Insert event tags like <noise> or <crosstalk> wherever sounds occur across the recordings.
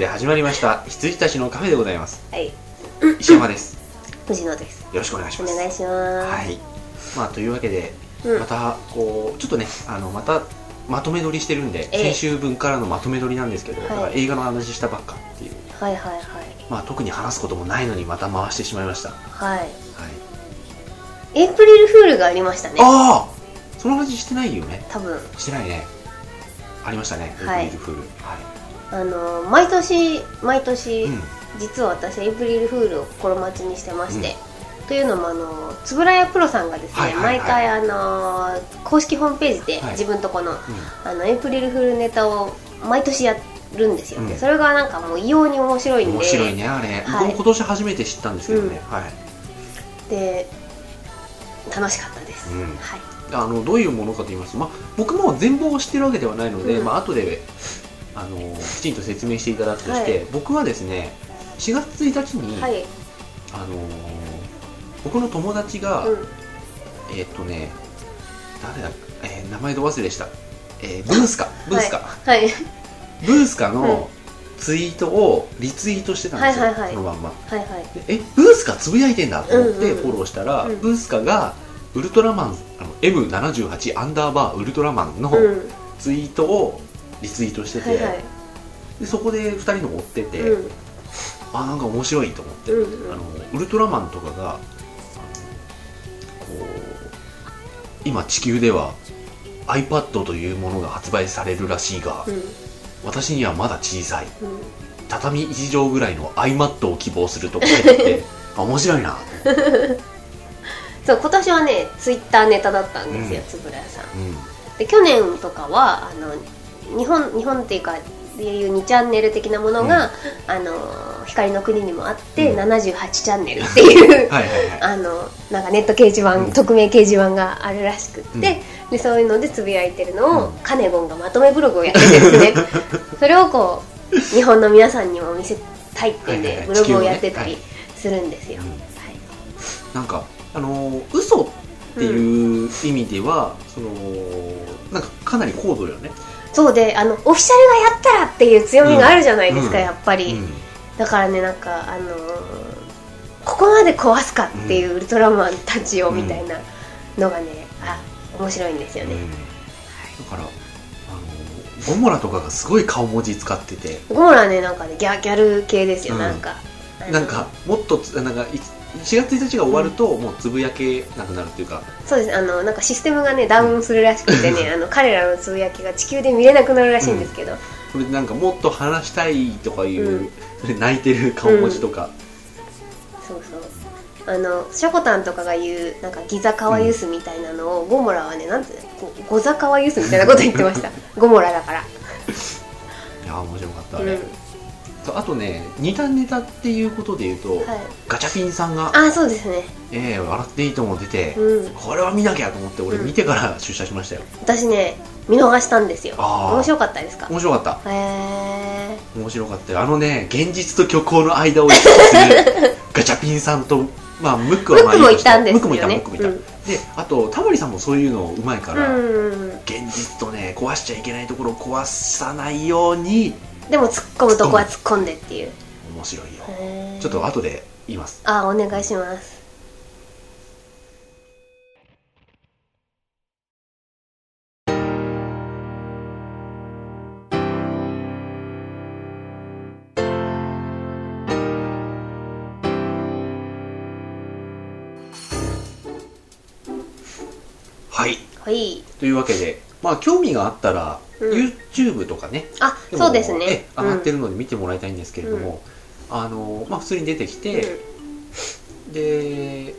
で始まりました羊たちのカフェでございます。はい。石山です。<laughs> 藤野です。よろしくお願いします。お願いします。はい。まあというわけでうん。またこうちょっとねあのまたまとめ撮りしてるんで、ええ。先週分からのまとめ撮りなんですけど、はい。映画の話したばっかっていう。はいはいはい。まあ特に話すこともないのにまた回してしまいました。はい。はい。エイプリルフールがありましたね。ああその話してないよね。多分。してないね。ありましたねはい。エイプリルフールあの毎年毎年、はい、うん。実は私エイプリルフールを心待ちにしてまして、というのもあの円谷プロさんがですね、はいはいはい。毎回あの公式ホームページではい。自分とこの,、うあのエイプリルフールネタを毎年やるんですよ、それがなんかもう異様に面白いんで。ん面白いねあれ、はい。僕も今年初めて知ったんですけどね、はい。で楽しかったです、うん。はい。あのどういうものかと言いますと、まあ、僕も全貌を知ってるわけではないので、うん。まあ後であのきちんと説明していただくとして、はい。僕はですね4月1日に、はい、あの僕の友達が、うん、えーっとね誰だ、えー名前ど忘れした、えーブースカブースカ、はい。ブースカのツイートをリツイートしてたんですよ、はいはいはい。そのまんま。はいはい。でえブースカつぶやいてんだと思ってうんうん。フォローしたら、うん。ブースカがウルトラマンあの M78 アンダーバーウルトラマンのうん。ツイートをリツイートしてて、はいはい。でそこで2人の追ってて、うん。あなんか面白いと思って、うんうん。あのウルトラマンとかがこう今地球では iPad というものが発売されるらしいが、うん。私にはまだ小さい。うん。畳1畳ぐらいの iMac を希望すると書いてあって <laughs> あ面白いなそう今年はねツイッターネタだったんですよ、円谷さん。で去年とかはあの日本日本っていうかでいう2チャンネル的なものが、あの光の国にもあって、うん。78チャンネルっていうはい <laughs> あのなんかネット掲示板、うん。匿名掲示板があるらしくって、でそういうのでつぶやいてるのを、うん。カネゴンがまとめブログをやっててですね。<laughs> それをこう日本の皆さんにも見せたいっていうブログをやってたりするんですよ、うんはい。なんかあのー嘘っていう意味では、そのなんかかなり高度よねそうであのオフィシャルがやったらっていう強みがあるじゃないですか、うん。やっぱり、うん。だからねなんかあのーここまで壊すかっていうウルトラマンたちをうんみたいなのがね、あ面白いんですよね、うん。だからあのゴモラとかがすごい顔文字使ってて。ゴモラねなんかねギャギャル系ですよ、うん。なんか。なんかもっとつなんかい4月1日が終わると、もうつぶやけなくなるっていうか。そうですあのなんかシステムがねダウンするらしくてね、あの彼らのつぶやきが地球で見れなくなるらしいんですけど、それでなんかもっと話したいとかいう、うん。泣いてる顔文字とか、そうそう。あのショコタンとかが言うなんかギザカワユスみたいなのを、ゴモラはねなんてゴゴザカワユスみたいなこと言ってました。<laughs> ゴモラだから、いやー面白かった。あれ、うんそうあとね似たネタっていうことで言うと、はい、ガチャピンさんがあそうですね「ええ笑っていいとも」出て、うん。これは見なきゃと思って俺うん見てから出社しましたよ、私ね見逃したんですよ。あー。面白かったですか？面白かった。へえ面白かったよ。あのね現実と虚構の間を行き来する <laughs> ガチャピンさんとまあムックはまあムックもいたんですよね。ムックもいたムックもいた、うんであとタモリさんもそういうのうまいから、うん。現実とね壊しちゃいけないところを壊さないようにでも突っ込むとこは突っ込んでっていう。面白いよ。ちょっと後で言います。あお願いします。はい。はい。というわけでまあ興味があったら、うん。YouTube とかね。あそうですね。え上がってる、るので見てもらいたいんですけれども、あのまあ普通に出てきて、で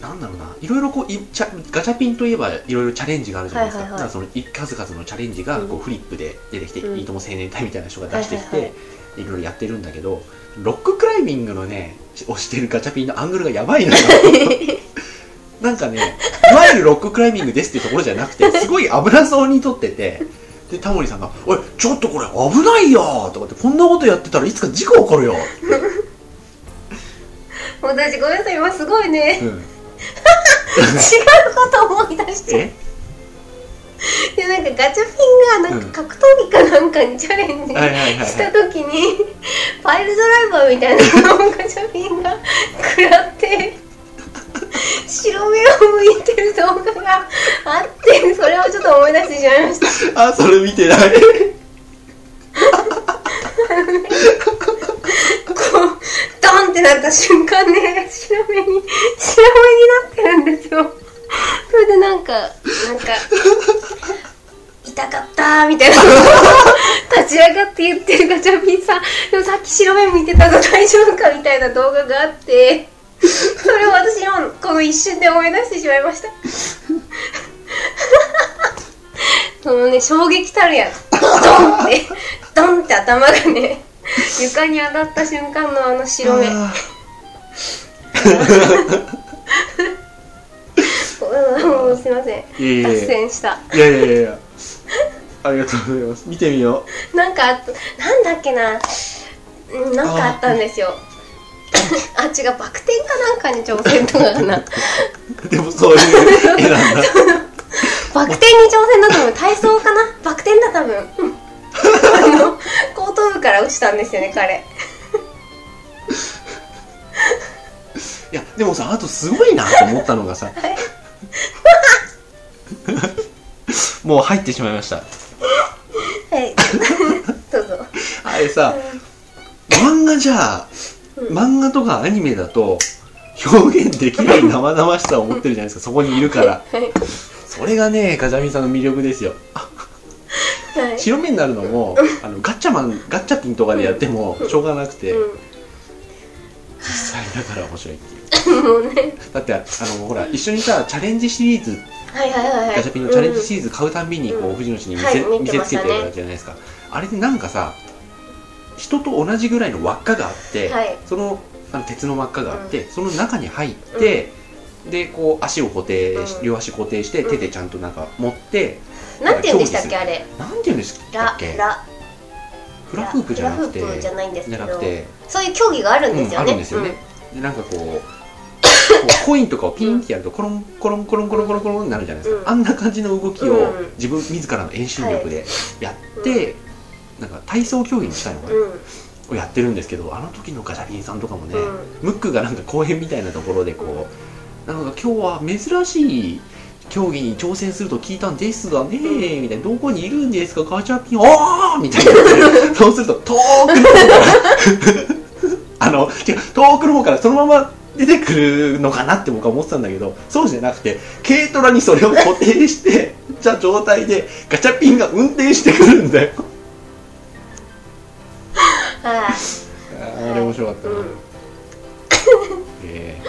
なんだろうな。いろいろこういチャガチャピンといえばいろいろチャレンジがあるじゃないですか,、はいはいはい。そのい数々のチャレンジがこううフリップで出てきて、うん。いいとも青年隊みたいな人が出してきて、はいはい。いろいろやってるんだけどロッククライミングのね押してるガチャピンのアングルがやばいのよ <laughs> なんかねいわゆるロッククライミングですっていうところじゃなくて <laughs> すごい危なそうに撮っててでタモリさんが「おいちょっとこれ危ないよ!」とかってこんなことやってたらいつか事故起こるよ、私ごめんなさい今すごいね。うん、<laughs> 違うこと思い出しちゃうえでなんかガチャピンがなんか格闘技かなんかにチャレンジした時にパイルドライバーみたいなのをガチャピンが食らって白目を向いてる動画があってそれをちょっと思い出してしまいました。あそれ見てない。こうドンってなった瞬間ね白目に白目になってるんですよ。それでなんかなんか痛かったーみたいな。立ち上がって言ってるガチャピンさんでもさっき白目向いてたぞ大丈夫かみたいな動画があってそれを私もこの一瞬で思い出してしまいました。そのね衝撃たるやドンって。ドンって頭がね床に当たった瞬間のあの白目。もうすいません。脱線した。ーいやいやいや。ありがとうございます。見てみよなんかあったなんだっけな。うんなんかあったんですよあ違うバク転かなんかに挑戦とかかな。うでもそういう絵なんだ。<laughs> バク転に挑戦だと思う。体操かな？バク転だ多分。うん。あの後頭部から落ちたんですよね彼。いやでもさあとすごいなと思ったのがさ。<laughs> もう入ってしまいました。はい。<laughs> どうぞ。あれさ漫画じゃ漫画とかアニメだと表現できない <laughs> 生々しさを持ってるじゃないですか。そこにいるから。はい。それがねガチャミンさんの魅力ですよ。はい。白目になるのもあのガッチャマンガッチャピンとかでやってもしょうがなくて。う実際だから面白いっていう。<laughs> だってあのほら一緒にさチャレンジシリーズはいはいはいはい。ガチャピンのチャレンジシリーズ買うたんびにこう藤野氏に見せ,、はい見せつけてるじゃないですか。あれでなんかさ人と同じぐらいの輪っかがあって、はい。そのあの鉄の輪っかがあって、その中に入って、でこう足を固定し、うん。両足固定してうん。手でちゃんとなんか持って、なんて言うんでしたっけあれ？なんて言うんですラっけ？ラフラフープじゃなくてじゃないんですけど。そういう競技があるんですよね、うんあるんですよね、でなんかこうコインとかをピンってやるとコロンコロンコロンコロンコロンコロンになるじゃないですか、うん。あんな感じの動きをうん。自分自らの遠心力でやって、なんか体操競技に近いのかな、うん。をやってるんですけどあの時のガチャピンさんとかもね、うん。ムックがなんか公園みたいなところでこう、なんか今日は珍しい競技に挑戦すると聞いたんですがねうん。みたいな。どこにいるんですかガチャピン。おー!みたいな。<laughs> そうすると遠くの方から。<laughs> あの違う遠くの方からそのまま出てくるのかなって僕は思ってたんだけどそうじゃなくて軽トラにそれを固定してじゃ状態でガチャピンが運転してくるんだよ。はいあれ面白かったな、うん。え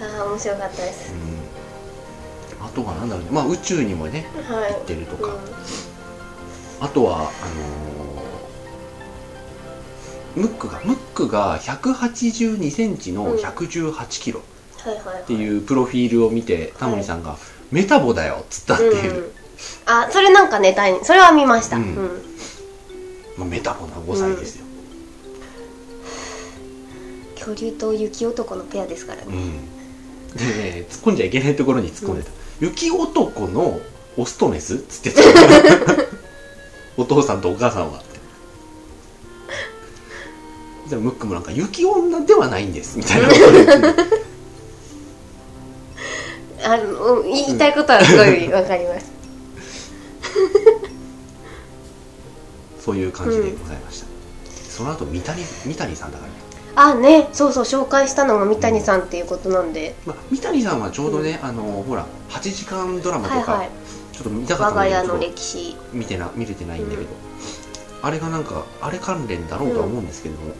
ああ面白かったです。ーうん、あとはなんだろうね。まあ宇宙にもねはい。行ってるとか、うん。あとはあのームックがムックが182センチの118キロっていうプロフィールを見てタモリさんが、メタボだよっつったっていう、うん。あそれなんかね大それは見ました。ううん。ん、まあ、メタボな5歳ですよ、恐竜と雪男のペアですからね。うん。でね突っ込んじゃいけないところに突っ込んでた、雪男のオスとメス？っつってた。<laughs> お父さんとお母さんは。じゃあムックもなんか雪女ではないんです。みたいなあのうん言いたいことはすごいわかります。そういう感じでございました、その後三谷三谷さんだからね、あね。そうそう紹介したのも三谷さんっていうことなんで、まあ、三谷さんはちょうどね、あのほら8時間ドラマとか、はいはい。ちょっと見たかった我が家の歴史。見てな見れてないんだけど、あれがなんかあれ関連だろうとは思うんですけども、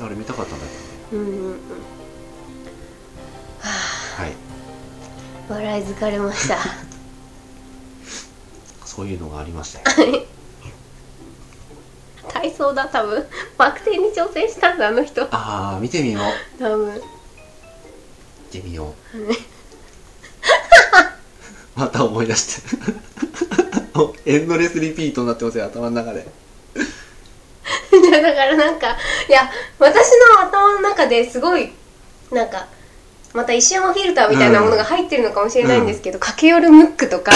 あれ見たかったんだけうんうんうん。どねはい。笑い疲れました。<laughs> そういうのがありましたよ体操だ多分。<laughs> バク転に挑戦したんだあの人。ああ見てみよう。多分。見てみよう。<laughs> また思い出して。<laughs> エンドレスリピートになってますよ頭の中で。いやだからなんかいや私の頭の中ですごいなんかまた石山フィルターみたいなものが入ってるのかもしれないんですけど、駆け寄るムックとか。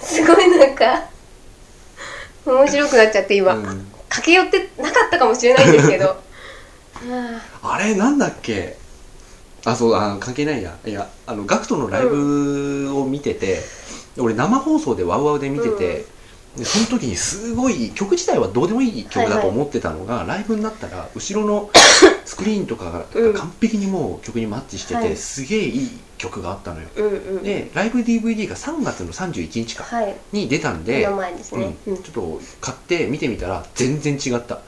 すごいなんか面白くなっちゃって今、うん。駆け寄ってなかったかもしれないんですけど。<laughs> ああれなんだっけ？あそうあ関係ないや。いやあのガクトのライブを見てて、俺生放送でワウワウで見てて、でその時にすごい曲自体はどうでもいい曲だと思ってたのが、ライブになったら後ろのスクリーンとかがうん。完璧にもう曲にマッチしてて、はい。すげえいい曲があったのよ。ーうんうん。でライブ DVD が3月の31日かはい。に出たん目で、の前ですね、うん。ちょっと買って見てみたら全然違った。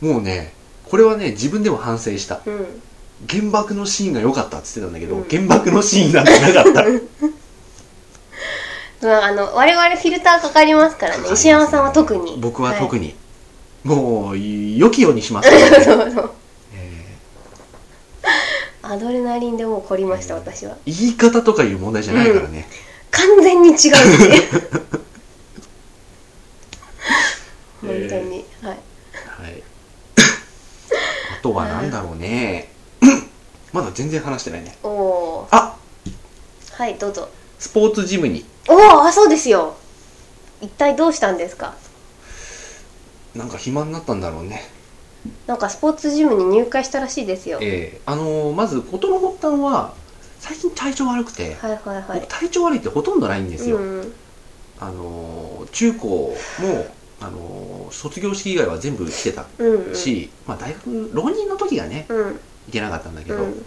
もうねこれはね自分でも反省した。うん。原爆のシーンが良かったって言ってたんだけど、うん。原爆のシーンなんてなかった。<laughs> まあ、あの我々フィルターかかりますからね。石山さんは特に。僕は特に、に、もう良きようにします、<laughs> そうそうえアドレナリンでもう凝りました私は。ー言い方とかいう問題じゃないからね、完全に違うんですね <laughs> え本ー当に、はい。はい。<laughs> あとはなんだろうね。<coughs> まだ全然話してないね。おおあ！はいどうぞ。スポーツジムに。おおあそうですよ。一体どうしたんですか？なんか暇になったんだろうねなんかスポーツジムに入会したらしいですよ。はいええ。あのーまず事の発端は最近体調悪くて、はいはい。僕体調悪いってほとんどないんですよ、うんあのー中高も、あのー卒業式以外は全部来てたうんうん。し、まあ、大学浪人の時がねうん。行けなかったんだけど、うん。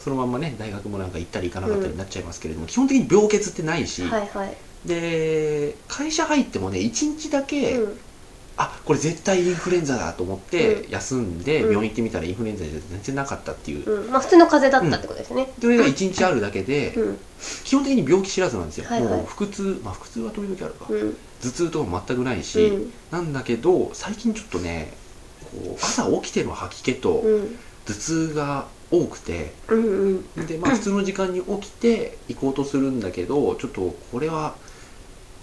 そのまんまね大学もなんか行ったり行かなかったりになっちゃいますけれども、基本的に病欠ってないし、はいはい。で会社入ってもね1日だけ、うんあこれ絶対インフルエンザだと思ってう休んで、うん。病院行ってみたらインフルエンザじゃ全然なかったっていう、うん。まあ普通の風邪だったってことですね。それが1日あるだけで、うん。基本的に病気知らずなんですよ、はいはい。もう腹痛まあ腹痛は時々あるか、うん。頭痛とかも全くないし、うん。なんだけど最近ちょっとねこう朝起きての吐き気とうん。頭痛が多くてうんうん。で、まあ、普通の時間に起きて行こうとするんだけどちょっとこれは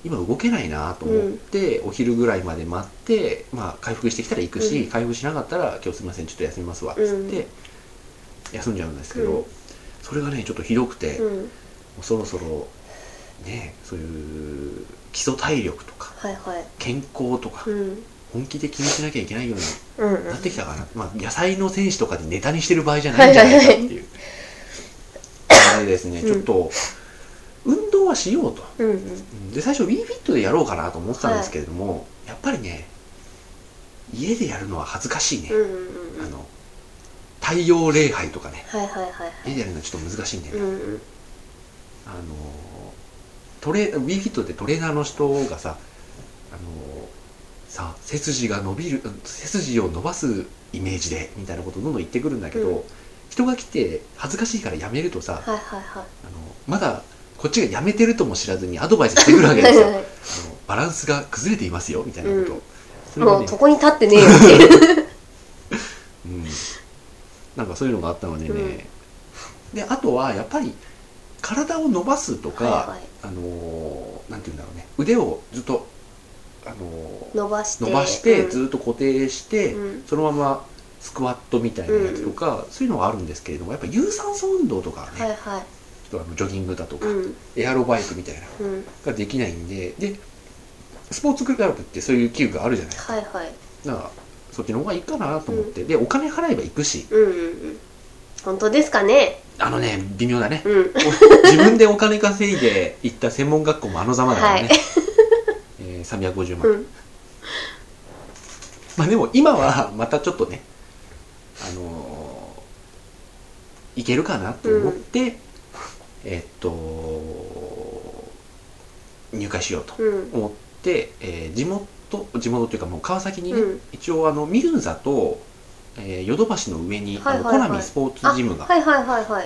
今動けないなと思って、お昼ぐらいまで待って、まあ、回復してきたら行くし、うん。回復しなかったら今日すみませんちょっと休みますわっつって、休んじゃうんですけど、うん。それがねちょっとひどくて、そろそろねそういう基礎体力とか健康とかうん。本気で気にしなきゃいけないようになってきたかな、まあ、野菜の選手とかでネタにしてる場合じゃないんじゃないかっていう。<laughs> あれですね、うんちょっとはしようと。うんうん。で最初 WeFit でやろうかなと思ってたんですけれども、やっぱりね家でやるのは恥ずかしいね、うんうんうん。あの太陽礼拝とかね。はいはいはいはい。家でやるのはちょっと難しいんだよね、うんうん。あのトレ WeFit ってトレーナーの人がさあのさあ背筋が伸びる背筋を伸ばすイメージでみたいなことをどんどん言ってくるんだけど、うん。人が来て恥ずかしいからやめるとさ、はいはいはい。あのまだこっちがやめてるとも知らずにアドバイスしてくるわけですよ。あのバランスが崩れていますよみたいなこと。を、うん。それがねもうそこに立ってねえよっていう。うん、なんかそういうのがあったのでね、うん。であとはやっぱり体を伸ばすとか、はいはい。あのーなんて言うんだろうね。腕をずっと、あのー伸ばして。伸ばしてうん。ずっと固定して、うん。そのままスクワットみたいなやつとか、そういうのがあるんですけれどもやっぱ有酸素運動とかはね、はいはいとあのジョギングだとか、うん。エアロバイクみたいなうん。ができないんででスポーツクラブってそういう器具があるじゃない。はいはい。だからそっちの方がいいかなと思って、でお金払えば行くし。うんうんうん。本当ですかね。あのね微妙だね。うん。自分でお金稼いで行った専門学校もあのざまだからね、はい。<laughs> えー350万、うん。まあでも今はまたちょっとねあのーいけるかなと思って、えーっと入会しようとうん。思って、えー地元地元っていうかもう川崎にね、うん。一応あのミルンザと、えーヨドバシの上に、はいはいはい。あのコナミスポーツジムが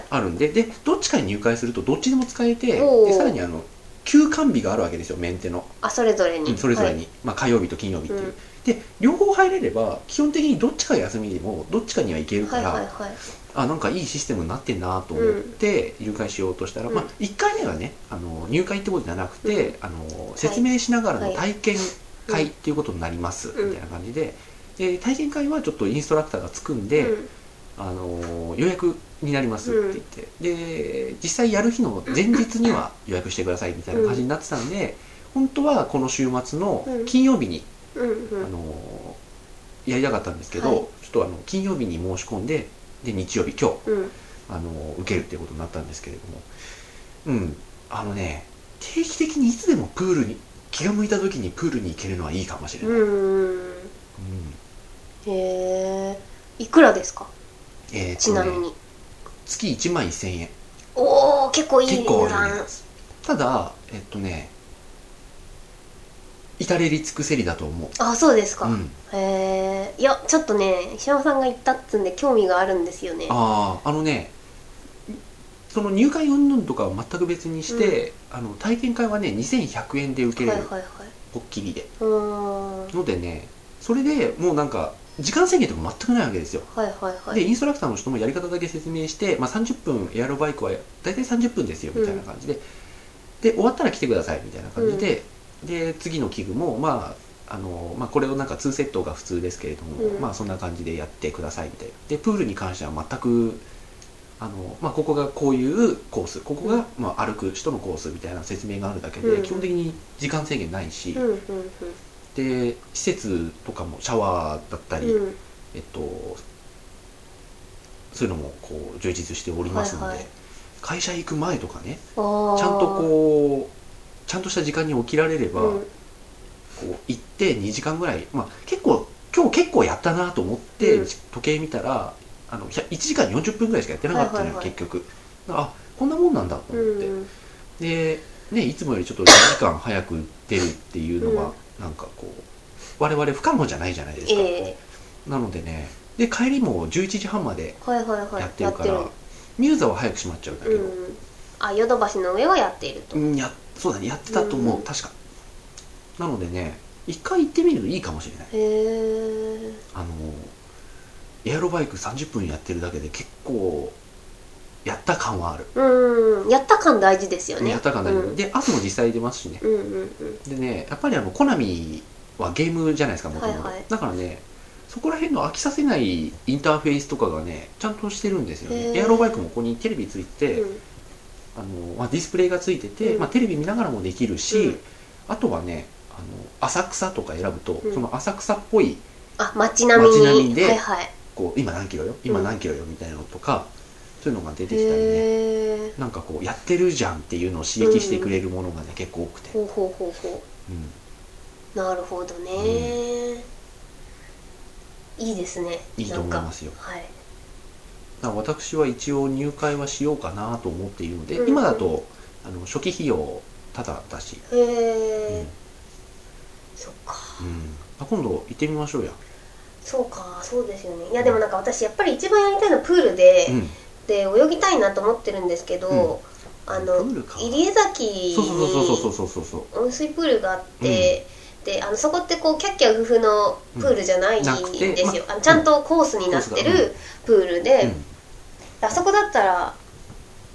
あるんででどっちかに入会するとどっちでも使えてでさらにあの休館日があるわけですよメンテの、あそれぞれに。うんそれぞれに、はい。まあ、火曜日と金曜日っていう、うん。で両方入れれば基本的にどっちか休みでもどっちかには行けるから、はいはいはいあなんかいいシステムになってんなと思って入会しようとしたら、うん。まあ、1回目はねあの入会ってことじゃなくて、あの説明しながらの体験会っていうことになります、うん。みたいな感じで。で体験会はちょっとインストラクターがつくんで、うん。あの予約になりますって言って、で実際やる日の前日には予約してくださいみたいな感じになってたんで、本当はこの週末の金曜日に、うんうん。あのやりたかったんですけど、はい。ちょっとあの金曜日に申し込んでで日曜日今日うん。あの受けるっていうことになったんですけれども。うん。あのね定期的にいつでもプールに気が向いた時にプールに行けるのはいいかもしれない、うんうんへえ。いくらですか？えーとねちなみに、月1万1000円。おお結構いい値段。ただえっとね至れり尽くせりだと思う。あそうですか、うん、へえいやちょっとね石山さんが言ったっつんで興味があるんですよね。あああのねその入会云々とかは全く別にして、あの体験会はね2100円で受けれる、はいはいはい。ポッキリで。のでねそれでもうなんか時間制限とか全くないわけですよ。はいはいはい。でインストラクターの人もやり方だけ説明して、まあ、30分エアロバイクは大体30分ですよみたいな感じで、で終わったら来てくださいみたいな感じで、で次の器具もまああのまあ、これをなんか2セットが普通ですけれども、うん。まあそんな感じでやってくださいみたいな。でプールに関しては全くあの、まあ、ここがこういうコースここが、まあ、歩く人のコースみたいな説明があるだけで、うん。基本的に時間制限ないし、うんうんで施設とかもシャワーだったり、えっと、そういうのもこう充実しておりますので、はいはい。会社行く前とかねちゃんとこうちゃんとした時間に起きられれば、うん。こう行って2時間ぐらい、まあ、結構今日結構やったなと思って、うん。時計見たらあの1時間40分ぐらいしかやってなかったのよ、はいはいはい。結局。あこんなもんなんだと思って、うんで、ね、いつもよりちょっと2時間早く出るっていうのは、なんかこう我々不可能じゃないじゃないですか、えなのでねで帰りも11時半までえはいはいはい。やってるから、ミューザは早く閉まっちゃうんだけど、うん。あヨドバシの上はやっていると、うん、やそうだねやってたと思う、うん。確か。なのでね一回行ってみるといいかもしれない。へえあのエアロバイク30分やってるだけで結構やった感はある、うん。やった感大事ですよね。やった感ない、うん。で汗も実際出ますしね。うんうんうん。でねやっぱりあのコナミはゲームじゃないですかもともとだからねそこら辺の飽きさせないインターフェースとかがねちゃんとしてるんですよね。エアロバイクもここにテレビついて、うんあのまあ、ディスプレイがついてて、うん。まあ、テレビ見ながらもできるし、うん。あとはねあの浅草とか選ぶと、うん。その浅草っぽいあ街並み。並みではいはい。こう今何キロよ？今何キロよ？みたいなのとか、そういうのが出てきたりね。なんかこうやってるじゃんっていうのを刺激してくれるものがね、結構多くて、ほうほうほうほう。なるほどね、いいですね。いいと思いますよ。はいだ私は一応入会はしようかなと思っているので、うん今だとあの初期費用ただだし、へえ、うん。そっか。うん。あ今度行ってみましょうや、そうかそうですよね。いやでもなんか私やっぱり一番やりたいのはプールで、うん、で泳ぎたいなと思ってるんですけど、あの入江崎そうそうそうそうにそうそうそう。温水プールがあって、であのそこってこうキャッキャウフフのプールじゃないんなですよ、まあのちゃんとコースになってるプールで、うんあそこだったら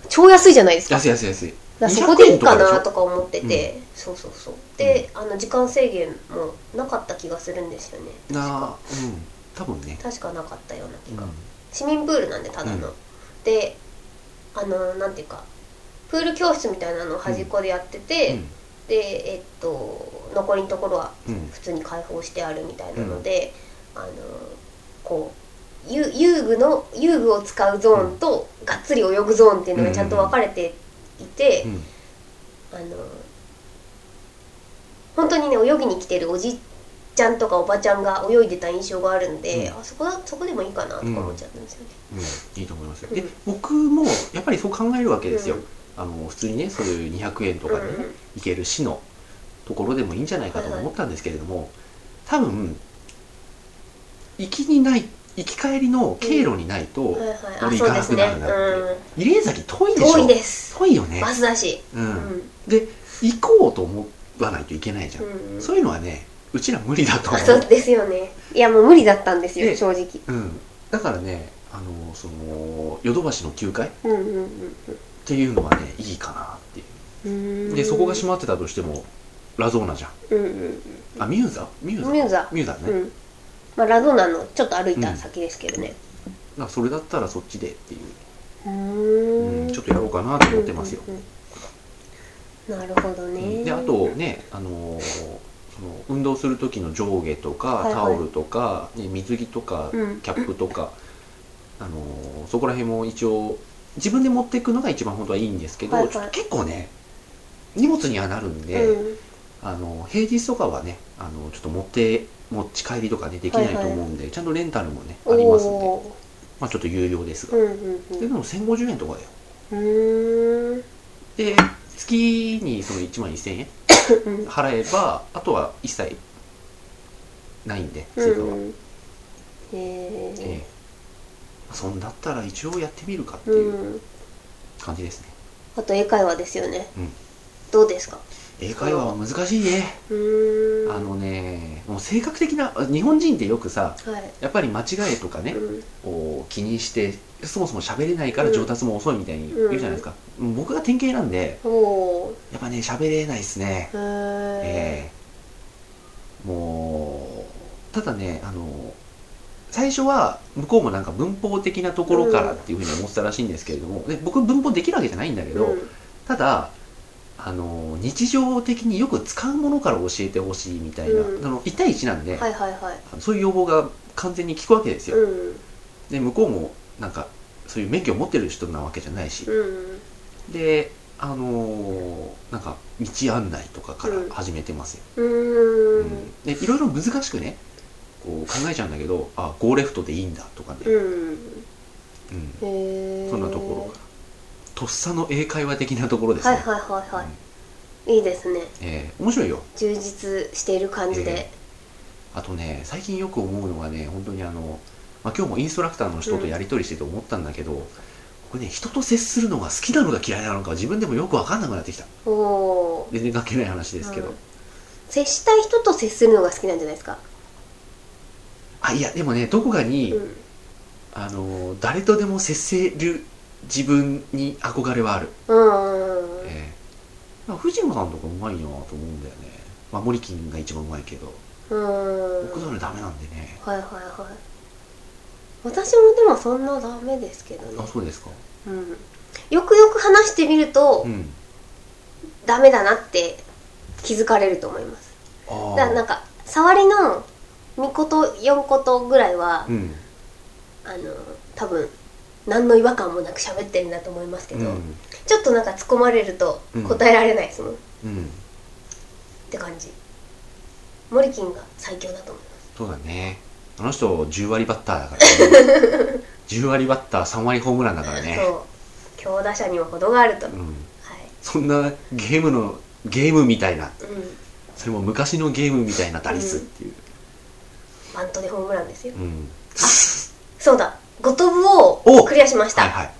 超安いじゃないですか。安い安い安い。だからそこでいいか200円なととか思ってて、そうそうそう。で、あの時間制限もなかった気がするんですよね。な確か。うん。多分ね、確かなかったような気うん。が、市民プールなんでただの、うん。であのなんていうかプール教室みたいなのを端っこでやってて、でえっと残りのところはうん。うん普通に開放してあるみたいなので、あのこう遊遊具の遊具を使うゾーンと、がっつり泳ぐゾーンっていうのがちゃんと分かれていて、うん。あの本当にね泳ぎに来てるおじちゃんとかおばちゃんが泳いでた印象があるんで、うん。あそこだそこでもいいかなとか思っちゃったんですよね。うん、いいと思いますで僕もやっぱりそう考えるわけですよ、うん。あの普通にねそういう200円とかでね、行ける市のところでもいいんじゃないかと思ったんですけれども、多分行きにない行き帰りの経路にないと、俺。行かなくなるなって。入江崎遠いでしょ？遠いです。遠いよね。バスだし。う、うん。ん。で行こうと思わないといけないじゃん、うんそういうのはねうちら無理だと思あそうですよね。いやもう無理だったんですよで正直。うん、だからねあのそのヨドバシの9階っうんうんうん。ていうのはねいいかなっていう。うん。でそこが閉まってたとしてもラゾーナじゃん。うんうんあミューザ？ミューザミューザ。ミューザね、うん。まあラゾーナのちょっと歩いた先ですけどね。なんかそれだったらそっちでっていう、ううんちょっとやろうかなと思ってますよ、うんうんうん。なるほどね。であとね、あのーその運動する時の上下とか、はいはい。タオルとか、ね、水着とか、うん。キャップとか、あのーそこら辺も一応自分で持っていくのが一番本当はいいんですけど、はいはい。結構ね荷物にはなるんで、うん。あの平日とかはねあのちょっと持って持ち帰りとかねできないと思うんで、ちゃんとレンタルもねありますんで、まあ、ちょっと有料ですが、うんうんうん。ででも1050円とかだよ。うーん。で月にその1万1000円うん。払えばあとは一切ないんで追加は、うん。へえええ。そんだったら一応やってみるかってういうん。感じですね、あと英会話ですよね。うん。どうですか？英会話は難しいね、うーん。あのねもう性格的な日本人ってよくさはい。やっぱり間違いとかね、うん。を気にしてそもそも喋れないから上達も遅いみたいに言うじゃないですか、僕が典型なんでやっぱね喋れないですね。へえええ。もうただねあの最初は向こうもなんか文法的なところからっていうふうに思ってたらしいんですけれども、で僕文法できるわけじゃないんだけど、ただあの日常的によく使うものから教えてほしいみたいな、うん。あの1対1なんで、はいはいはい。そういう要望が完全に聞くわけですよ、うん。で向こうもなんかそういう免許を持ってる人なわけじゃないし、うん。であのーなんか道案内とかから始めてますよ、うん。ん。でいろいろ難しくねこう考えちゃうんだけどあゴーレフトでいいんだとかね、うん。そんなところからとっさの英会話的なところですね、はいはいはいはい。いいですね。えー面白いよ。充実している感じで。あとね最近よく思うのがね本当にあの、まあ、今日もインストラクターの人とやり取りしてて思ったんだけど、僕ね人と接するのが好きなのか嫌いなのか自分でもよく分かんなくなってきた。お全然関係ない話ですけど、うん。接したい人と接するのが好きなんじゃないですか？あいやでもねどこかに、うん。あの誰とでも接せる自分に憧れはある、うん。ええ。まあ藤野さんとかうまいなと思うんだよね。まあ森金が一番うまいけど。うん。僕それダメなんでね。はいはいはい。私もでもそんなダメですけどね。あそうですか。うん。よくよく話してみると、うん。ダメだなって気づかれると思います。あだからなんか触りの3個と4個とぐらいは、うん。あの多分何の違和感もなく喋ってるんだと思いますけど、うん。ちょっとなんか突っ込まれるとうん。答えられないですもん、っうん。て感じ。モリキンが最強だと思います。そうだね。あの人10割バッターだからね。<laughs> 10割バッター3割ホームランだからね。そう。強打者には程があると、はい。うんそんなゲームのゲームみたいな。うん、それも昔のゲームみたいな打率っていう、バントでホームランですよ。うん。そうだゴトブをお。クリアしました、はいはい。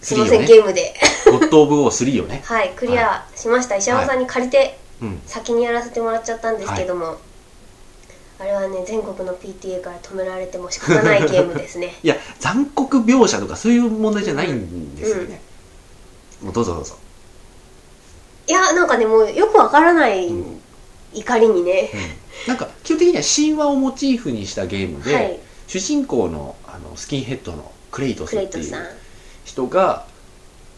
すいません、3をねゲームで。ゴッド・オブ・オー3をね。<laughs> はいクリアしました、石山さんに借りてうん。先にやらせてもらっちゃったんですけども、あれはね全国の PTA から止められても仕方ないゲームですね。<laughs> いや残酷描写とかそういう問題じゃないんですよね、もうどうぞどうぞ、いやなんかねもうよくわからないうん。怒りにね、なんか基本的には神話をモチーフにしたゲームで、はい主人公のあのスキンヘッドのクレイトスっていう人が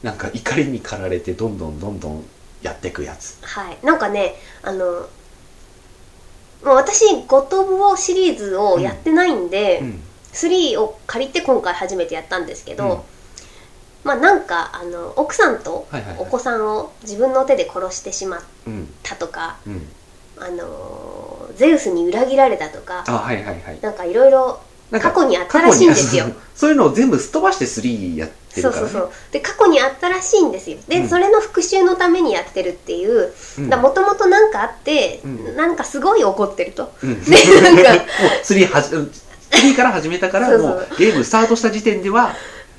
なんか怒りに駆られてどんどんどんどんやっていくやつ。はい。なんかねあのもう私「ゴッド・オブ・ウォー」シリーズをやってないんで、うん。3を借りて今回初めてやったんですけど、うん。まあなんかあの奥さんとお子さんを自分の手で殺してしまっうん。たとか、うん。あのゼウスに裏切られたとかあはいはいはい。なんかいろいろ過去にあったらしいんですよ。そういうのを全部すっ飛ばして3やってるから、ね、そうそうそう。で過去にあったらしいんですよ。で、うん。それの復讐のためにやってるっていう。うん。もともと何かあって、うん。なんかすごい怒ってると。うん。<laughs> でなんかもう3はじ3から始めたからもうゲームスタートした時点では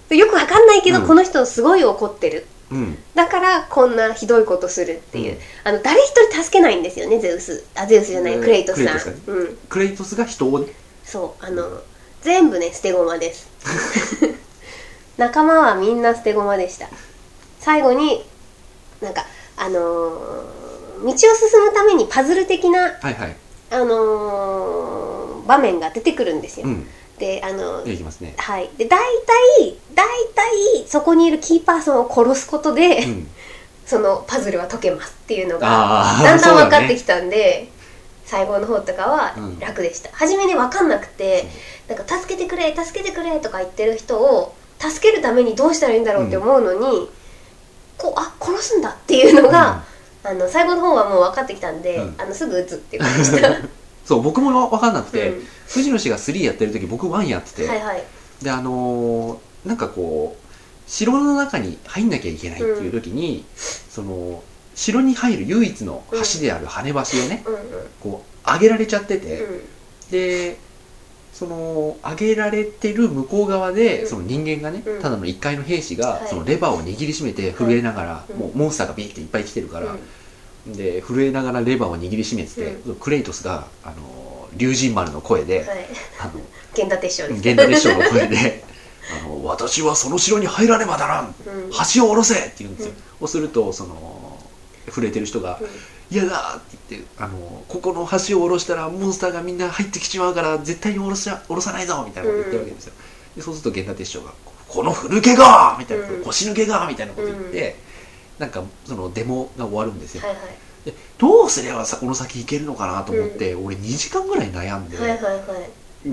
よくわかんないけど、うん。この人すごい怒ってる。うん。だからこんなひどいことするっていう、うん。あの誰一人助けないんですよねゼウス。あゼウスじゃない、うん。クレイトスさん。クレイトスが人をね。そうあの全部ね捨て駒です。<laughs> 仲間はみんな捨て駒でした。最後になんかあのー道を進むためにパズル的な、はいはい。あのー場面が出てくるんですよ、うん。であのでいきますね。はい。で大体大体そこにいるキーパーソンを殺すことで、うん。<laughs> そのパズルは解けますっていうのがだんだん分かってききたんで、最後の方とかはうん。楽でした、初めに分かんなくてなんか助けてくれ助けてくれとか言ってる人を助けるためにどうしたらいいんだろうって思うのに、こうあ殺すんだっていうのが、あの最後の方はもう分かってきたんで、うん。あのすぐ撃つっていう感じでした、<laughs> そう僕も分かんなくて、うん。藤野氏が3やってる時僕1やってて、はいはい。であのーなんかこう城の中に入んなきゃいけないっていう時に、その城に入る唯一の橋である羽橋をね、うん。うんこう上げられちゃってて、うん。でその上げられてる向こう側で、うん。その人間がね、うん。ただの1階の兵士が、はい。そのレバーを握りしめて震えながら、うんもうモンスターがビーっていっぱい来てるから、うん。で震えながらレバーを握りしめてて、クレイトスがあの竜神丸の声で、はい。あの源田鉄章です。源田列将の声で <laughs> あの「私はその城に入らねばならん。うん。橋を下ろせ!」って言うんですよ、うん。そうするとその震えてる人がうん「嫌だ!」って言ってあの「ここの橋を下ろしたらモンスターがみんな入ってきちまうから絶対に下ろし下ろさないぞ!」みたいなこと言ってるわけですよ、でそうすると源田鉄将が「この古毛が!」みたいなうん「腰抜けが!」みたいなこと言って、なんかそのデモが終わるんですよ、はいはいでどうすればさこの先行けるのかなと思って、俺2時間ぐらい悩んで、はいはいはい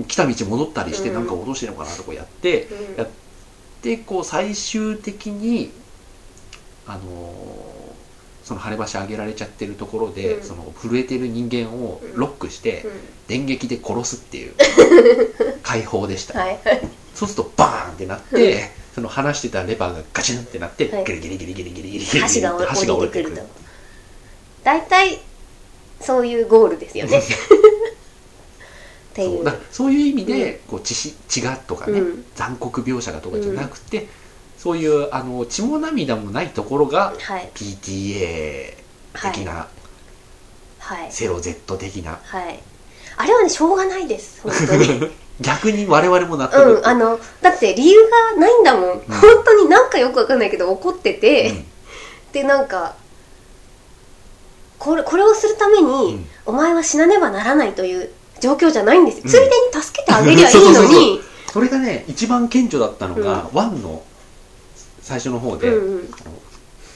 来た道戻ったりしてうんなんか落としてるのかなとかやって、うんやでこう最終的にあのーその晴れ橋上げられちゃってるところで、うん。その震えてる人間をロックして、うん。電撃で殺すっていう <laughs> 解放でした、はい。はいそうするとバーンってなって、その離してたレバーがガチンってなって、はい。ギリギリギリギリギリギリギリ橋がって橋が降折れてくるりてくると大体そういうゴールですよねっていうそうだそういう意味で、こう血し血がとかね、うん残酷描写がとかじゃなくて、そういうあの血も涙もないところがはい。PTA 的な、はい。セロ Z 的な。はい。あれはねしょうがないです本当に。<laughs> 逆に我々も納得。うんあのだって理由がないんだもん、本当になんかよくわかんないけど怒ってて、うん。でなんかこれこれをするために、うん。お前は死なねばならないという状況じゃないんですよ、うん。ついでに助けてあげりゃいいの <laughs> そうそうそうにそれがね一番顕著だったのが、ワンの最初の方で、うんうん。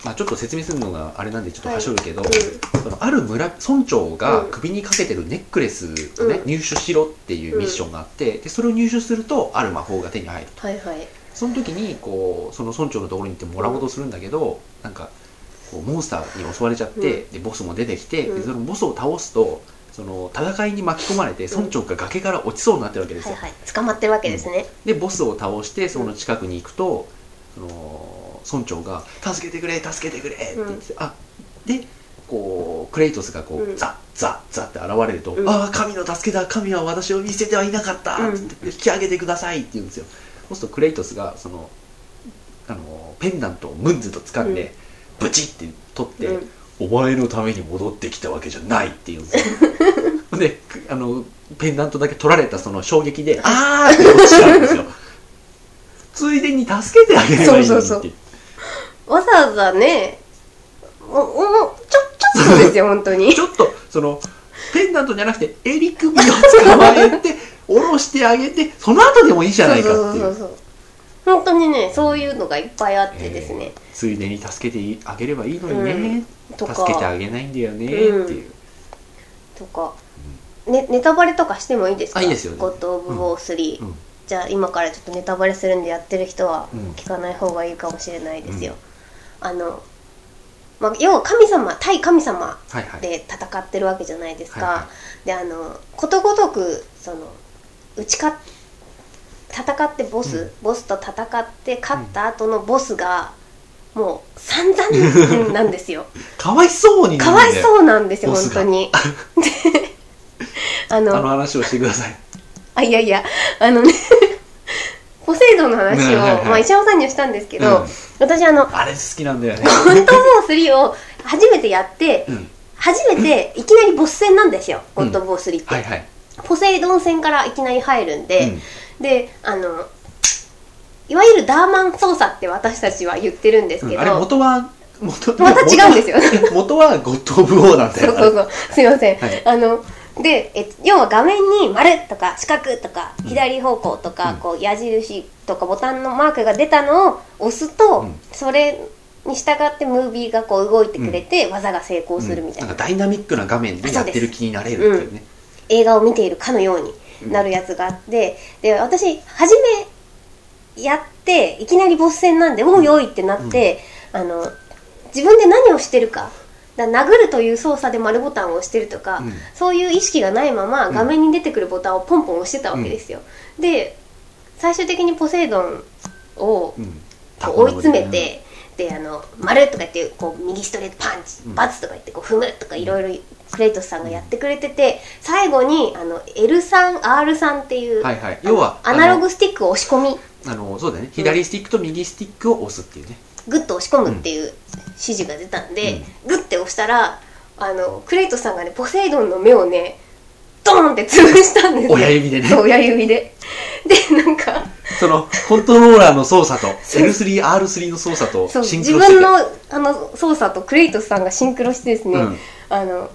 まあ、ちょっと説明するのがあれなんでちょっとはしょるけど、うん。そのある村村長がうん。首にかけてるネックレスをね、うん。入手しろっていうミッションがあって、でそれを入手するとある魔法が手に入ると。はいはい。その時にこうその村長のところに行ってもらおうとするんだけど、なんかこうモンスターに襲われちゃって、でボスも出てきて、うん。でそのボスを倒すとその戦いに巻き込まれて村長が崖から落ちそうになってるわけですよ、はいはい。捕まってるわけですね、でボスを倒してその近くに行くと、その村長が「助けてくれ助けてくれ」って言って、あでこうクレイトスがこう、うん。ザッザッザッって現れると「うん。ああ神の助けだ神は私を見せてはいなかった」うんって言って引き上げてください」って言うんですよ。そうするとクレイトスがそのあのペンダントをムンズと掴ん。で、ブチって取って、うん。お前のために戻ってきたわけじゃないって言うんですよ。<laughs> であのペンダントだけ取られたその衝撃であーって落ちちゃうんですよついでに助けてあげればいいのにって。そうそうわざわざねもうもうちょちょっとですよ <laughs> 本当に。ちょっとそのペンダントじゃなくて襟首を捕まえて <laughs> 下ろしてあげてその後でもいいじゃないかっていう。そうそうそうそう。本当にねそういうのがいっぱいあってですね、ついでに助けてあげればいいのにね、とか。助けてあげないんだよねっていう、とか、ね、ネタバレとかしてもいいですか？あいいですよゴッド・オブ・ウォー3、うんじゃあ今からちょっとネタバレするんでやってる人はうん。聞かない方がいいかもしれないですよ、あの、まあ、要は神様対神様で戦ってるわけじゃないですか、はいはであのことごとくその打ち勝っ戦ってボス、うん。ボスと戦って勝った後のボスがもう散々なんですよ。<laughs> かわいそうになかわいそうなんですよ本当に。<laughs> であのあの話をしてくださいあいやいやあのねポセイドンの話を、はいはいはい。まあ、石山さんにはしたんですけど、うん。私あのあれ好きなんだよね。ゴッド・ウォー3を初めてやって、うん。初めていきなりボス戦なんですよ、ゴッド・ウォー3って、はいはい。ポセイドン戦からいきなり入るんで、うん。であのいわゆるダーマン操作って私たちは言ってるんですけど、うん。あれ元は元また違うんですよ。元はゴッド・オブ・ウォーなんだよ。<laughs> そうそうそう。すいません、はい。あのでえ要は画面に丸とか四角とかうん。左方向とか、うん。こう矢印とかボタンのマークが出たのを押すと、うん。それに従ってムービーがこう動いてくれて、技が成功するみたいな、うん。んかダイナミックな画面でやってる気になれるっていうね。映画を見ているかのようになるやつがあって、で私初めやっていきなりボス戦なんでもう良いってなって、あの自分で何をしてるかだ殴るという操作で丸ボタンを押してるとか、うん。そういう意識がないまま画面に出てくるボタンをポンポン押してたわけですよ、で最終的にポセイドンを追い詰めて、であの丸とか言ってこう右ストレートパンチ、うん。バツとか言ってこう踏むとかいろいろクレイトスさんがやってくれてて最後にあの L3R3 っていう、はいはい。要はアナログスティックを押し込み。あのそうだよね。左スティックと右スティックを押すっていうねグッと押し込むっていう指示が出たんで、グッて押したらあのクレイトスさんがねポセイドンの目をねドーンって潰したんですよ。親指でね。そう親指で。でなんかそのコントローラーの操作と L3R3 の操作とシンク自ロしてて。分のあの操作とクレイトスさんがシンクロしてですね、うん。あの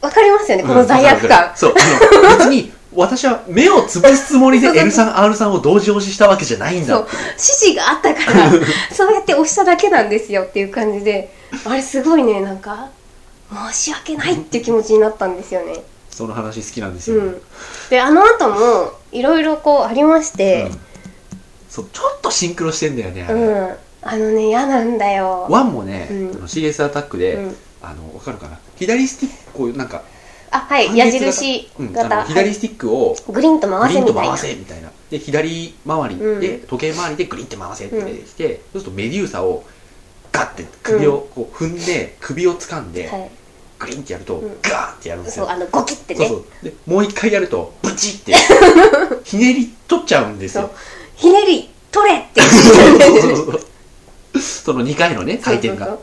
わかりますよねこの罪悪感、そうあの別に私は目を潰すつもりでそうそうそ L3R3 を同時押ししたわけじゃないんだ。そう。指示があったから <laughs> そうやって押しただけなんですよっていう感じで。あれすごいねなんか申し訳ないっていう気持ちになったんですよね。その話好きなんですよ、うん。であの後もいろいろこうありましてうん。そうちょっとシンクロしてんだよねあうれ、ん、あのね嫌なんだよ。ワンもね、うん。CS アタックで、うん。あのわかるかな。左スティックこういうなんかあはい矢印うん、左スティックをグリーンとグ回せみたいな。で左回りで、うん。時計回りでグリーンって回せって出てきて、そうするとメデューサをガッて首をこう踏んで首を掴んで、はい。グリーンってやると、ん。ガーってやるんですよ。あのゴキってね。そうそう。でもう一回やるとブチって <laughs> ひねり取っちゃうんですよ。ひねり取れって。<laughs> その2回のね回転が。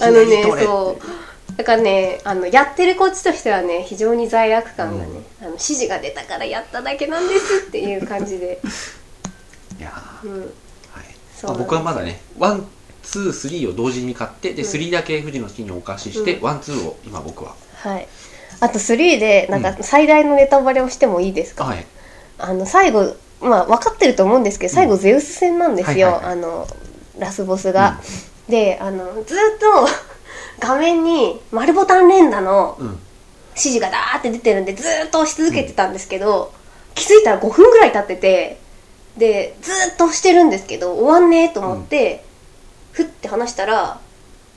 あのねひねり取れって。そうだからねあのやってるこっちとしてはね非常に罪悪感がね、あの指示が出たからやっただけなんですっていう感じで、<laughs> いやーうん、はい。まあ僕はまだね one two three を同時に買ってでうん。3だけ富士の木にお貸しして、うん。 one two を今僕は。はい。あと3でなんか最大のネタバレをしてもいいですか、はい。あの最後まあ分かってると思うんですけど最後ゼウス戦なんですよ、はいはいはい。あのラスボスが、であのずっと画面に丸ボタン連打のうん。指示がダーって出てるんでずーっと押し続けてたんですけど、気づいたら5分ぐらい経っててでずーっと押してるんですけど終わんねえと思って、ふって話したら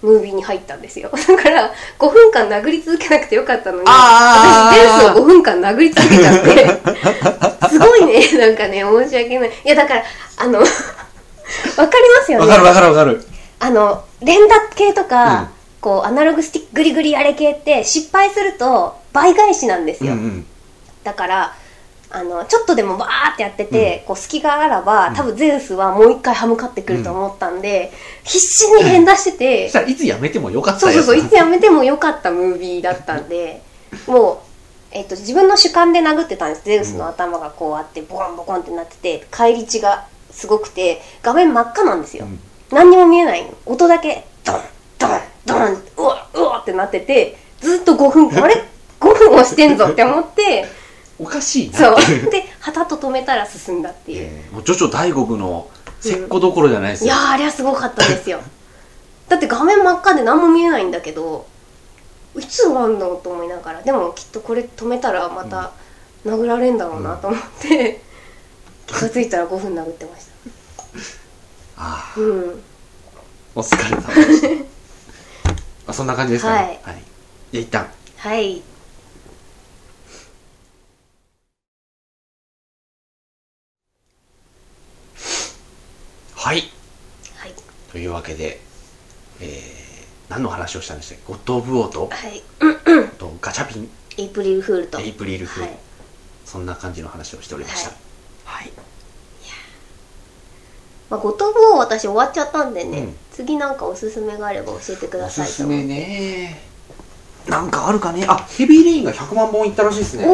ムービーに入ったんですよ。<laughs> だから5分間殴り続けなくてよかったのにあー。私ゼウスを5分間殴り続けちゃって。<laughs> すごいねなんかね申し訳ない。いやだからあの <laughs> わかりますよね。わかるわかるわかる。あの連打系とか、うんこうアナログスティックグリグリあれ系って失敗すると倍返しなんですよ、うんうん。だからあのちょっとでもバーってやってて、こう隙があらばうん。多分ゼウスはもう一回歯向かってくると思ったんで、必死に連打してて、<laughs> そしたらいつやめてもよかったそうよそうそういつやめてもよかったムービーだったんでもう、えっと自分の主観で殴ってたんです。ゼウスの頭がこうあってボコンボコンってなってて返り血がすごくて画面真っ赤なんですよ、うん。何にも見えない。の音だけドンドンドンうわうわってなっててずっと5分あれ？<laughs> 5分押してんぞって思って。おかしいそうな。っていう。で旗と止めたら進んだっていう、えーもうジョジョ大国の石膏どころじゃないですよ、いやーあれはすごかったですよ。だって画面真っ赤で何も見えないんだけどいつ終わんのと思いながら。でもきっとこれ止めたらまた殴られんだろうなと思って、気が付いたら5分殴ってました。<laughs> あうん。あお疲れ様でした。まあそんな感じですかね。はい。じゃあ一旦。はい。はい。はい。というわけで、えー、何の話をしたんでしたっけ？ゴッド・オブ・ウォーとはい。とガチャピン？エイプリルフールと。エイプリルフール、はい。そんな感じの話をしておりました。はい、まあ、五島部を私終わっちゃったんでね、うん。次なんかおすすめがあれば教えてくおださいと。思うすすめね。なんかあるかね。あヘビーレインが100万本いったらしいですね。お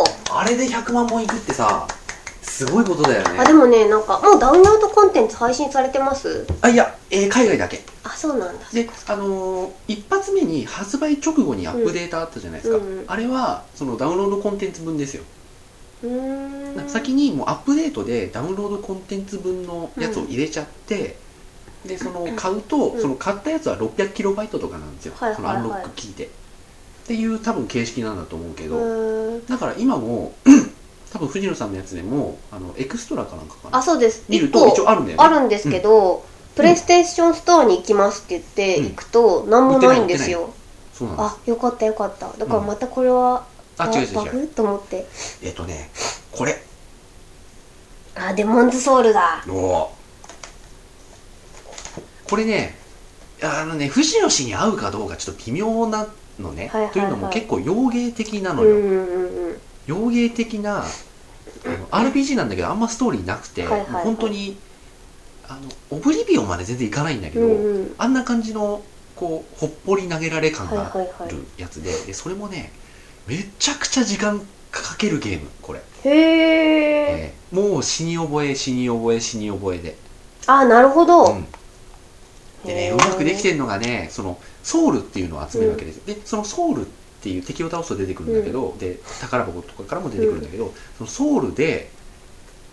おあれで100万本いくってさすごいことだよね。あでもねなんかもうダウンロードコンテンツ配信されてます？あいや、えー海外だけ。あそうなんだ。であのー一発目に発売直後にアップデータあったじゃないですか、うんうん。あれはそのダウンロードコンテンツ分ですよ、先にもうアップデートでダウンロードコンテンツ分のやつを入れちゃって、でその買うと、うん。その買ったやつは600キロバイトとかなんですよ、はいはいはい。そのアンロック聞いて。っていう多分形式なんだと思うけうど、ーん。だから今も <clears throat> 多分藤野さんのやつでもあのエクストラかなんかかな。あそうです。見ると一応あるんだよね。あるんですけど、プレイステーションストアに行きますって言ってうん行くと何もないんですよ、そうなんあよかったよかった。だからまたこれは、あ違う違う違う。と思って。えっとねこれ。あデモンズソウルだ。おおこれねあのね藤野氏に合うかどうかちょっと微妙なのね、はいはいはい。というのも結構洋芸的なのよ、うんうんうんうん。洋芸的なあの RPG なんだけどあんまストーリーなくて、はいはいはい。本当にあのオブリビオンまで全然いかないんだけど、うんうん。あんな感じのこうほっぽり投げられ感がはいはいはい。あるやつで,、でそれもねめちゃくちゃ時間かけるゲームこれ、へええ。ーもう死に覚え死に覚え死に覚えで、あなるほど、うん。でねうまくできてるのがねそのソウルっていうのを集めるわけですよ、でそのソウルっていう敵を倒すと出てくるんだけど、で宝箱とかからも出てくるんだけど、そのソウルで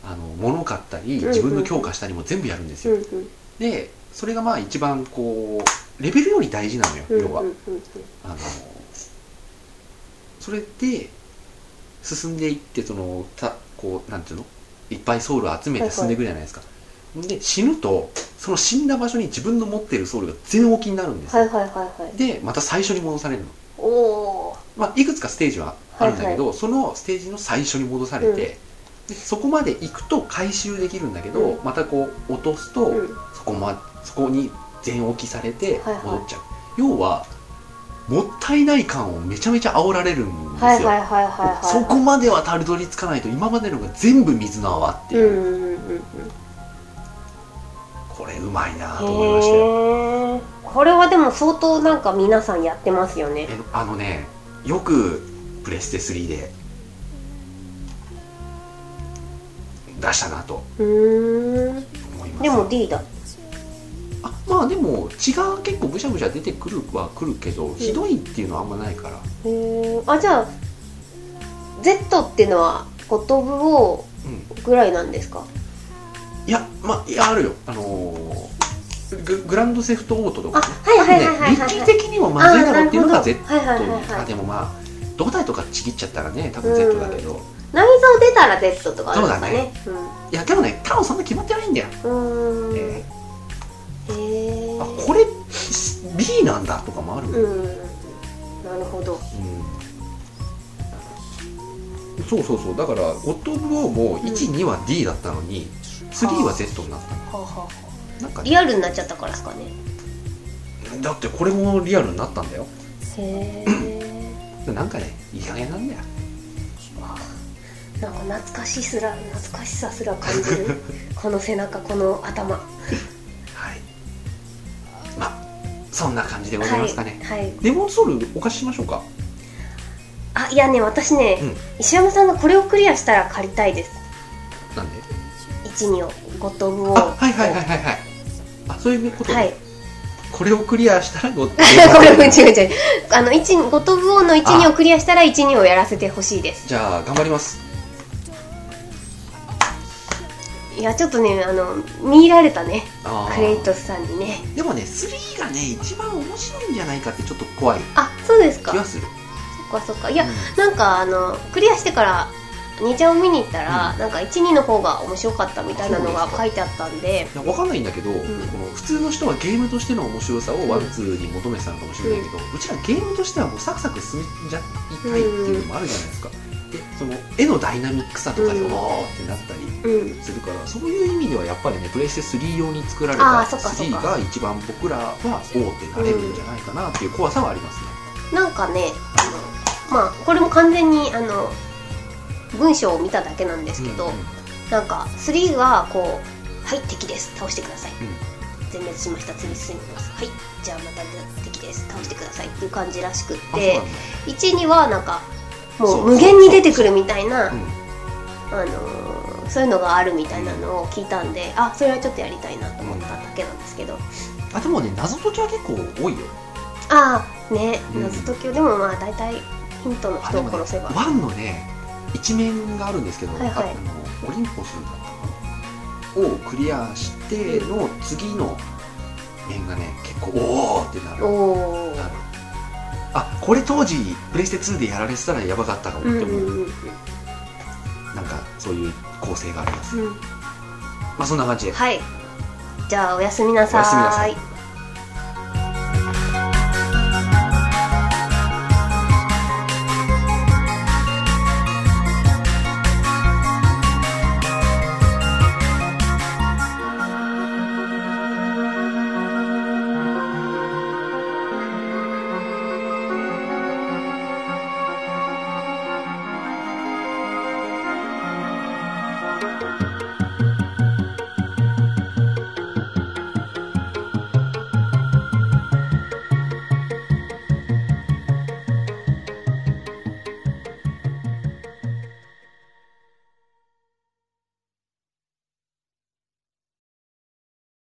あの物買ったりうん自分の強化したりも全部やるんですよ、うんうん。でそれがまあ一番こうレベルより大事なのよ、うん要は、うんうん。あのそれで進んでいってそのたこうなんていうの？いっぱいソウルを集めて進んでいくじゃないですか、で死ぬとその死んだ場所に自分の持ってるソウルが全置きになるんですよ、はいはいはいはい。でまた最初に戻されるの、おおまあ、いくつかステージはあるんだけど、そのステージの最初に戻されて、うん。でそこまで行くと回収できるんだけど、うん。またこう落とすと、うん。そこまそこに全置きされてはいはい。戻っちゃう、要はもったいない感をめちゃめちゃ煽られるんですよ、そこまではたどり着かないと今までのが全部水の泡っていう、これうまいなと思いましたよこれはでも相当なんか皆さんやってますよね。えあのねよくプレステ3で出したなと思います。でも D だあまあでも血が結構ぐしゃぐしゃ出てくるはくるけど、ひどいっていうのはあんまないから。へえあじゃあ Z っていうのはゴトブをうん。ぐらいなんですか？いやまあいやあるよ。あのーググランドセフトオートとかはいはいはいはいはい。立地的にもまずいだろうっていうのがあーなる Z ほどはいはいはいはい。あでもまあ胴体とかちぎっちゃったらね多分 Z だけど、内臓出たら Z とかあるのかね。いやでもね多分そんな決まってないんだよ、うん。うーんえこれ B なんだとかもある。もん、うん。なるほど。うん。そうそうそう。だからゴッド・オブ・ウォーも12は D だったのに3は Z になったはあはあなんかね。リアルになっちゃったからですかね。だってこれもリアルになったんだよ。へえ。<clears throat> なんかねいい加減なんだよ。なんか懐かしすら懐かしさすら感じる。<laughs> この背中この頭そんな感じでございますかね、はい、はい、レモンソウルお貸ししましょうか？あいやね私ね、うん。石山さんがこれをクリアしたら借りたいです。なんで？12をゴッド・オブ・ウォーあはいはいはいはいはい。あそういうこと、はい。これをクリアしたらゴッドこれ違う違う。あの1ゴッド・オブ・ウォーの12をクリアしたら12をやらせてほしいです。じゃあ頑張りますいやちょっとねあの見入られたね。クレイトスさんにね。でもね3がね一番面白いんじゃないかってちょっと怖い。あそうですか。気はする。そっかそっか。いや、うん。なんかあのクリアしてから2ちゃんを見に行ったら、うん。なんか12の方が面白かったみたいなのが書いてあったんで。いやわかんないんだけど、この普通の人はゲームとしての面白さをワンツーに求めてたのかもしれないけど、うちらゲームとしてはもうサクサク進めちゃいたいっていうのもあるじゃないですか、でその絵のダイナミックさとかで、うん。おーってなったりうん。するからそういう意味ではやっぱりねプレイステ3用に作られたそっかそっか。3が一番僕らはおーってなれるんじゃないかなっていう怖さはありますね、なんかねあのまあこれも完全にあの文章を見ただけなんですけど、うんうん。なんか3がこう「はい敵です。倒してください」うん。全滅しました。次進みます。はいじゃあまた敵です。倒してください。っていう感じらしくってなんだ。12はなんかもそうう無限に出てくるみたいなうんあのーそういうのがあるみたいなのを聞いたんで、あそれはちょっとやりたいなと思っただけなんですけど、あでもね謎解きは結構多いよ。ああねうん。謎解きをでもまあ大体ヒントの人を殺せば、ワンのね一面があるんですけど、はいはい。あのオリンポスだったかな。をクリアしての次の面がね結構おおってなる。なるあこれ当時プレステ2でやられてたらやばかったかもって思う、うんうんうんなんかそういう構成があります、うん。まあそんな感じで。はい。じゃあおやすみなさおやすみなさいい